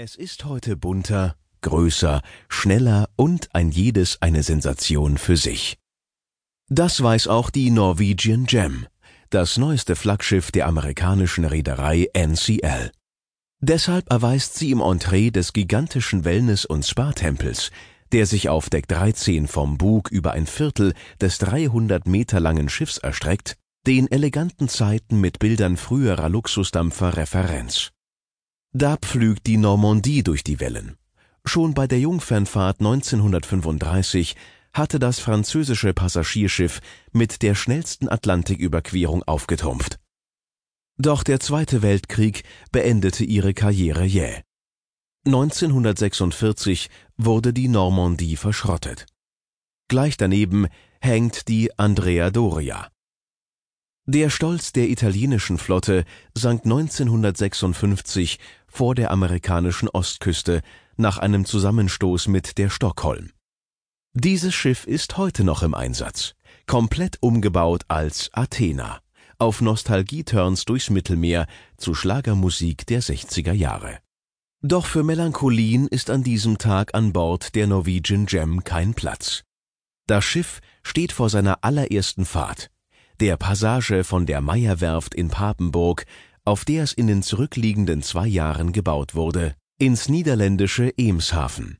Es ist heute bunter, größer, schneller und ein jedes eine Sensation für sich. Das weiß auch die Norwegian Gem, das neueste Flaggschiff der amerikanischen Reederei NCL. Deshalb erweist sie im Entree des gigantischen Wellness- und Spa-Tempels, der sich auf Deck 13 vom Bug über ein Viertel des 300 Meter langen Schiffs erstreckt, den eleganten Zeiten mit Bildern früherer Luxusdampfer Referenz. Da pflügt die Normandie durch die Wellen. Schon bei der Jungfernfahrt 1935 hatte das französische Passagierschiff mit der schnellsten Atlantiküberquerung aufgetrumpft. Doch der Zweite Weltkrieg beendete ihre Karriere jäh. 1946 wurde die Normandie verschrottet. Gleich daneben hängt die Andrea Doria. Der Stolz der italienischen Flotte sank 1956 vor der amerikanischen Ostküste nach einem Zusammenstoß mit der Stockholm. Dieses Schiff ist heute noch im Einsatz, komplett umgebaut als Athena, auf Nostalgieturns durchs Mittelmeer zu Schlagermusik der 60er Jahre. Doch für Melancholien ist an diesem Tag an Bord der Norwegian Gem kein Platz. Das Schiff steht vor seiner allerersten Fahrt der Passage von der Meyer-Werft in Papenburg, auf der es in den zurückliegenden zwei Jahren gebaut wurde, ins niederländische Eemshaven.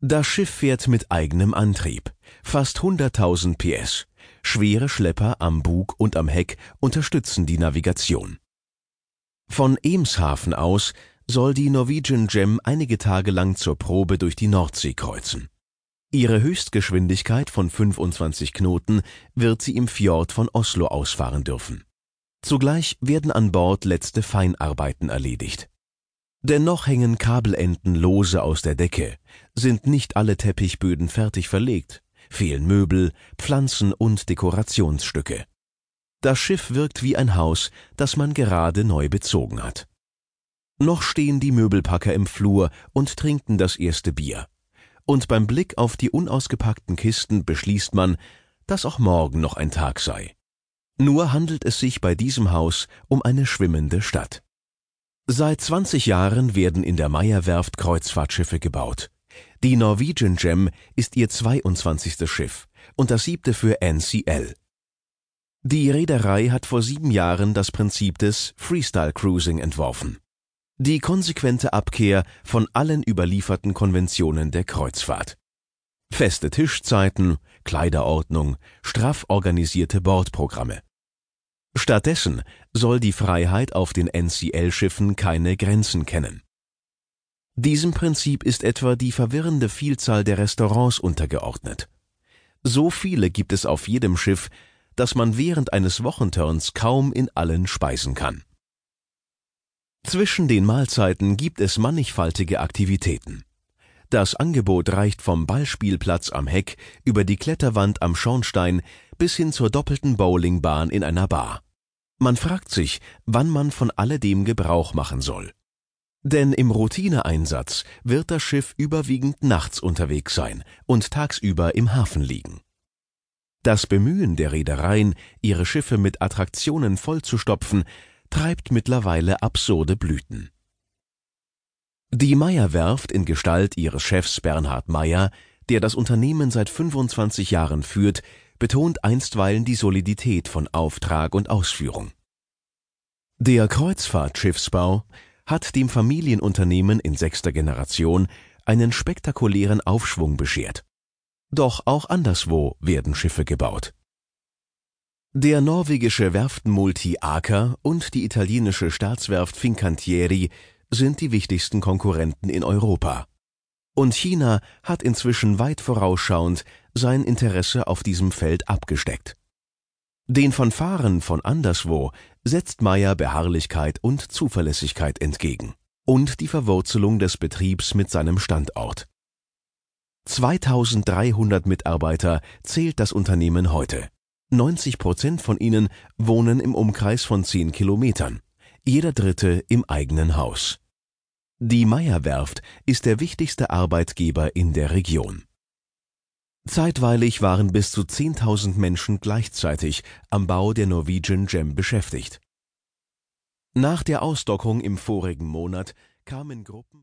Das Schiff fährt mit eigenem Antrieb, fast 100.000 PS. Schwere Schlepper am Bug und am Heck unterstützen die Navigation. Von Eemshaven aus soll die Norwegian Gem einige Tage lang zur Probe durch die Nordsee kreuzen. Ihre Höchstgeschwindigkeit von 25 Knoten wird sie im Fjord von Oslo ausfahren dürfen. Zugleich werden an Bord letzte Feinarbeiten erledigt. Dennoch hängen Kabelenden lose aus der Decke, sind nicht alle Teppichböden fertig verlegt, fehlen Möbel, Pflanzen und Dekorationsstücke. Das Schiff wirkt wie ein Haus, das man gerade neu bezogen hat. Noch stehen die Möbelpacker im Flur und trinken das erste Bier und beim Blick auf die unausgepackten Kisten beschließt man, dass auch morgen noch ein Tag sei. Nur handelt es sich bei diesem Haus um eine schwimmende Stadt. Seit 20 Jahren werden in der Meyer-Werft Kreuzfahrtschiffe gebaut. Die Norwegian Gem ist ihr 22. Schiff und das siebte für NCL. Die Reederei hat vor sieben Jahren das Prinzip des Freestyle Cruising entworfen die konsequente Abkehr von allen überlieferten Konventionen der Kreuzfahrt. Feste Tischzeiten, Kleiderordnung, straff organisierte Bordprogramme. Stattdessen soll die Freiheit auf den NCL-Schiffen keine Grenzen kennen. Diesem Prinzip ist etwa die verwirrende Vielzahl der Restaurants untergeordnet. So viele gibt es auf jedem Schiff, dass man während eines Wochenturns kaum in allen speisen kann. Zwischen den Mahlzeiten gibt es mannigfaltige Aktivitäten. Das Angebot reicht vom Ballspielplatz am Heck über die Kletterwand am Schornstein bis hin zur doppelten Bowlingbahn in einer Bar. Man fragt sich, wann man von alledem Gebrauch machen soll. Denn im Routineeinsatz wird das Schiff überwiegend nachts unterwegs sein und tagsüber im Hafen liegen. Das Bemühen der Reedereien, ihre Schiffe mit Attraktionen vollzustopfen, treibt mittlerweile absurde Blüten. Die Meyer-Werft in Gestalt ihres Chefs Bernhard Meyer, der das Unternehmen seit 25 Jahren führt, betont einstweilen die Solidität von Auftrag und Ausführung. Der Kreuzfahrtschiffsbau hat dem Familienunternehmen in sechster Generation einen spektakulären Aufschwung beschert. Doch auch anderswo werden Schiffe gebaut der norwegische Werftenmulti Aker und die italienische Staatswerft Fincantieri sind die wichtigsten Konkurrenten in Europa. Und China hat inzwischen weit vorausschauend sein Interesse auf diesem Feld abgesteckt. Den Fanfaren von anderswo setzt Meyer Beharrlichkeit und Zuverlässigkeit entgegen und die Verwurzelung des Betriebs mit seinem Standort. 2300 Mitarbeiter zählt das Unternehmen heute 90 Prozent von ihnen wohnen im Umkreis von 10 Kilometern, jeder dritte im eigenen Haus. Die Meyer-Werft ist der wichtigste Arbeitgeber in der Region. Zeitweilig waren bis zu 10.000 Menschen gleichzeitig am Bau der Norwegian Gem beschäftigt. Nach der Ausdockung im vorigen Monat kamen Gruppen